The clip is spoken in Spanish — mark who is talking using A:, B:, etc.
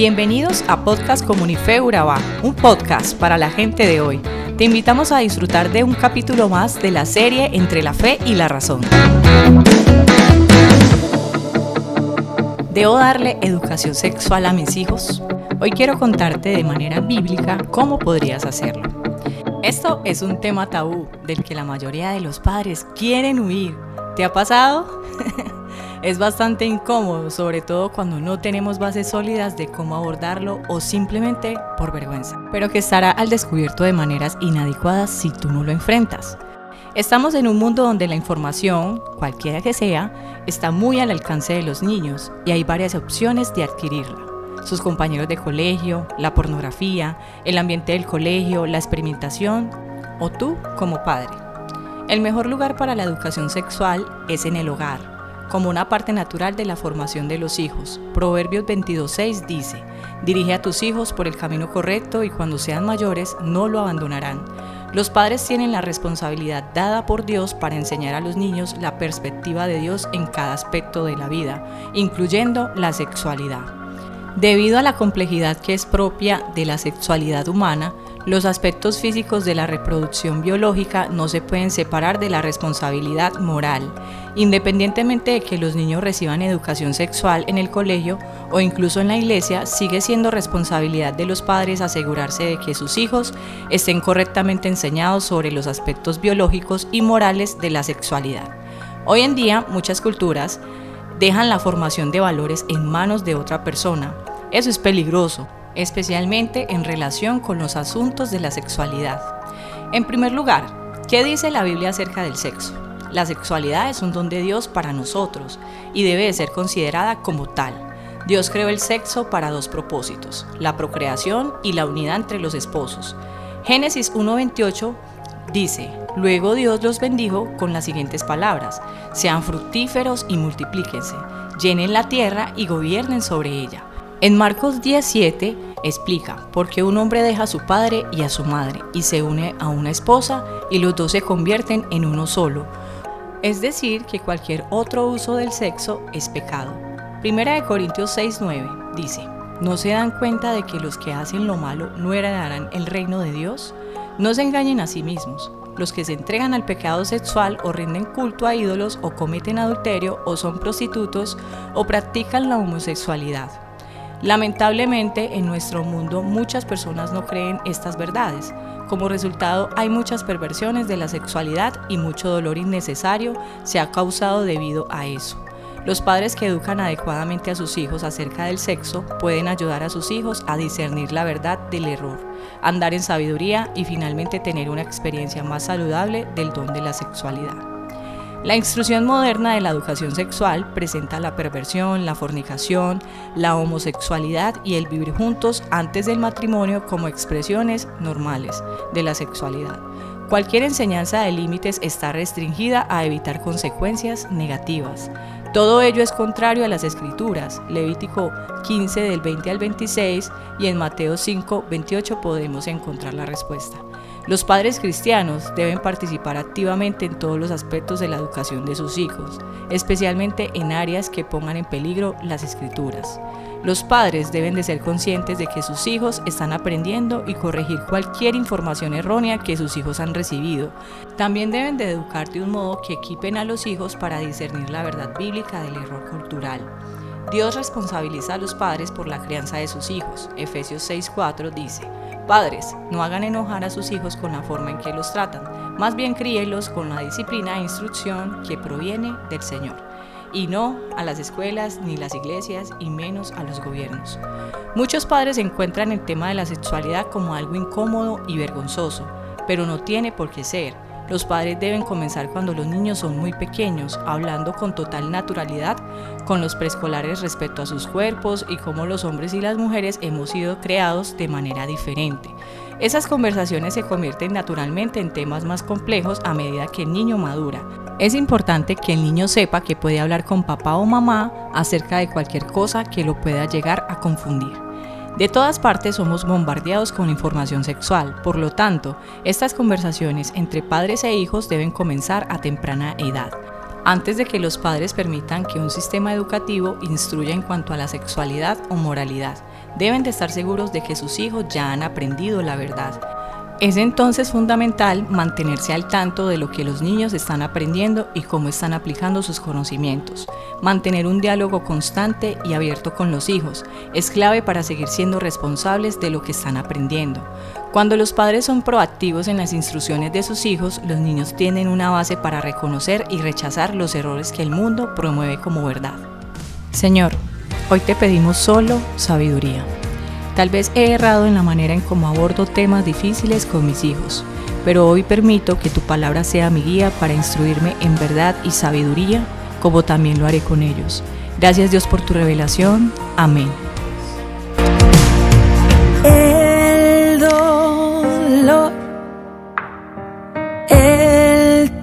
A: Bienvenidos a Podcast Comunife Urabá, un podcast para la gente de hoy. Te invitamos a disfrutar de un capítulo más de la serie Entre la Fe y la Razón. ¿Debo darle educación sexual a mis hijos? Hoy quiero contarte de manera bíblica cómo podrías hacerlo. Esto es un tema tabú del que la mayoría de los padres quieren huir. ¿Te ha pasado? es bastante incómodo, sobre todo cuando no tenemos bases sólidas de cómo abordarlo o simplemente por vergüenza, pero que estará al descubierto de maneras inadecuadas si tú no lo enfrentas. Estamos en un mundo donde la información, cualquiera que sea, está muy al alcance de los niños y hay varias opciones de adquirirla. Sus compañeros de colegio, la pornografía, el ambiente del colegio, la experimentación o tú como padre. El mejor lugar para la educación sexual es en el hogar, como una parte natural de la formación de los hijos. Proverbios 22.6 dice, dirige a tus hijos por el camino correcto y cuando sean mayores no lo abandonarán los padres tienen la responsabilidad dada por Dios para enseñar a los niños la perspectiva de Dios en cada aspecto de la vida, incluyendo la sexualidad. Debido a la complejidad que es propia de la sexualidad humana, los aspectos físicos de la reproducción biológica no se pueden separar de la responsabilidad moral, independientemente de que los niños reciban educación sexual en el colegio o incluso en la iglesia, sigue siendo responsabilidad de los padres asegurarse de que sus hijos estén correctamente enseñados sobre los aspectos biológicos y morales de la sexualidad. Hoy en día, muchas culturas dejan la formación de valores en manos de otra persona. Eso es peligroso, especialmente en relación con los asuntos de la sexualidad. En primer lugar, ¿qué dice la Biblia acerca del sexo? La sexualidad es un don de Dios para nosotros y debe ser considerada como tal. Dios creó el sexo para dos propósitos, la procreación y la unidad entre los esposos. Génesis 1.28 dice, luego Dios los bendijo con las siguientes palabras, sean fructíferos y multiplíquense, llenen la tierra y gobiernen sobre ella. En Marcos 17 explica por qué un hombre deja a su padre y a su madre y se une a una esposa y los dos se convierten en uno solo. Es decir, que cualquier otro uso del sexo es pecado. Primera de Corintios 6:9 dice, ¿no se dan cuenta de que los que hacen lo malo no heredarán el reino de Dios? No se engañen a sí mismos. Los que se entregan al pecado sexual o rinden culto a ídolos o cometen adulterio o son prostitutos o practican la homosexualidad Lamentablemente, en nuestro mundo muchas personas no creen estas verdades. Como resultado, hay muchas perversiones de la sexualidad y mucho dolor innecesario se ha causado debido a eso. Los padres que educan adecuadamente a sus hijos acerca del sexo pueden ayudar a sus hijos a discernir la verdad del error, andar en sabiduría y finalmente tener una experiencia más saludable del don de la sexualidad. La instrucción moderna de la educación sexual presenta la perversión, la fornicación, la homosexualidad y el vivir juntos antes del matrimonio como expresiones normales de la sexualidad. Cualquier enseñanza de límites está restringida a evitar consecuencias negativas. Todo ello es contrario a las escrituras. Levítico 15 del 20 al 26 y en Mateo 5, 28 podemos encontrar la respuesta. Los padres cristianos deben participar activamente en todos los aspectos de la educación de sus hijos, especialmente en áreas que pongan en peligro las escrituras. Los padres deben de ser conscientes de que sus hijos están aprendiendo y corregir cualquier información errónea que sus hijos han recibido. También deben de educar de un modo que equipen a los hijos para discernir la verdad bíblica del error cultural. Dios responsabiliza a los padres por la crianza de sus hijos. Efesios 6:4 dice, Padres, no hagan enojar a sus hijos con la forma en que los tratan, más bien críelos con la disciplina e instrucción que proviene del Señor, y no a las escuelas ni las iglesias y menos a los gobiernos. Muchos padres encuentran el tema de la sexualidad como algo incómodo y vergonzoso, pero no tiene por qué ser. Los padres deben comenzar cuando los niños son muy pequeños, hablando con total naturalidad con los preescolares respecto a sus cuerpos y cómo los hombres y las mujeres hemos sido creados de manera diferente. Esas conversaciones se convierten naturalmente en temas más complejos a medida que el niño madura. Es importante que el niño sepa que puede hablar con papá o mamá acerca de cualquier cosa que lo pueda llegar a confundir. De todas partes somos bombardeados con información sexual, por lo tanto, estas conversaciones entre padres e hijos deben comenzar a temprana edad, antes de que los padres permitan que un sistema educativo instruya en cuanto a la sexualidad o moralidad. deben de estar seguros de que sus hijos ya han aprendido la verdad. Es entonces fundamental mantenerse al tanto de lo que los niños están aprendiendo y cómo están aplicando sus conocimientos. Mantener un diálogo constante y abierto con los hijos es clave para seguir siendo responsables de lo que están aprendiendo. Cuando los padres son proactivos en las instrucciones de sus hijos, los niños tienen una base para reconocer y rechazar los errores que el mundo promueve como verdad. Señor, hoy te pedimos solo sabiduría. Tal vez he errado en la manera en cómo abordo temas difíciles con mis hijos, pero hoy permito que tu palabra sea mi guía para instruirme en verdad y sabiduría, como también lo haré con ellos. Gracias Dios por tu revelación. Amén.
B: El dolor, el